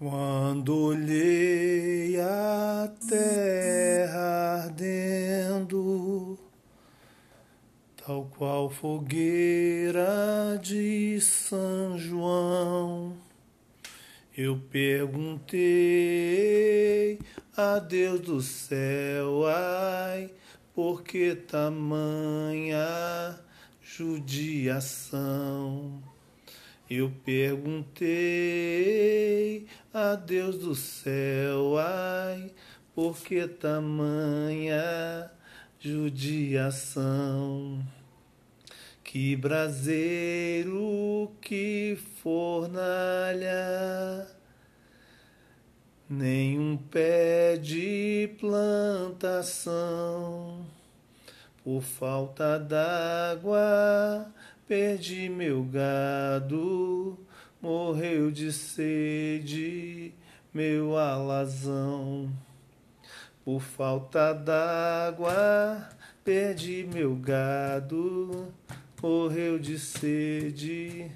Quando olhei a terra ardendo, tal qual fogueira de São João, eu perguntei a Deus do céu, ai, por que tamanha judiação? Eu perguntei a Deus do céu, ai, por que tamanha judiação? Que braseiro, que fornalha, nenhum pé de plantação, por falta d'água Perdi meu gado, morreu de sede meu alazão. Por falta d'água, perdi meu gado, morreu de sede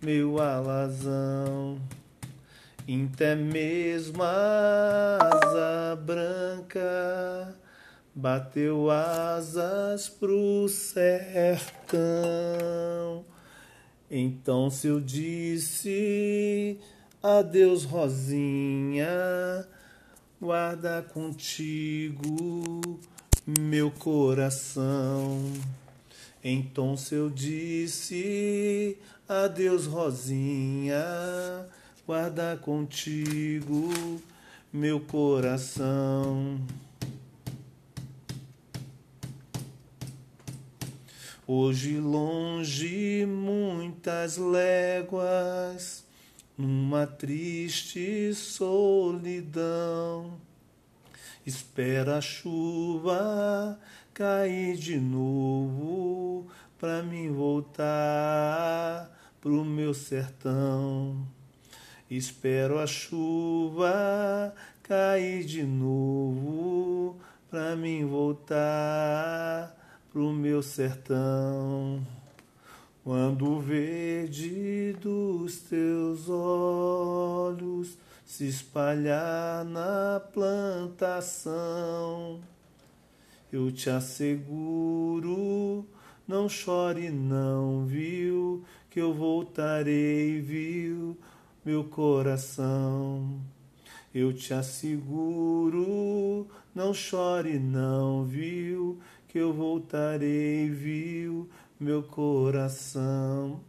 meu alazão. Até mesmo asa branca bateu asas pro sertão. Então se eu disse adeus, Rosinha, guarda contigo meu coração. Então se eu disse adeus, Rosinha, guarda contigo meu coração. Hoje longe muitas léguas, numa triste solidão, espera a chuva cair de novo pra mim voltar pro meu sertão. Espero a chuva cair de novo pra mim voltar pro meu sertão. Quando o verde dos teus olhos se espalhar na plantação, eu te asseguro, não chore não, viu, que eu voltarei, viu, meu coração. Eu te asseguro, não chore não, viu, que eu voltarei, viu, meu coração.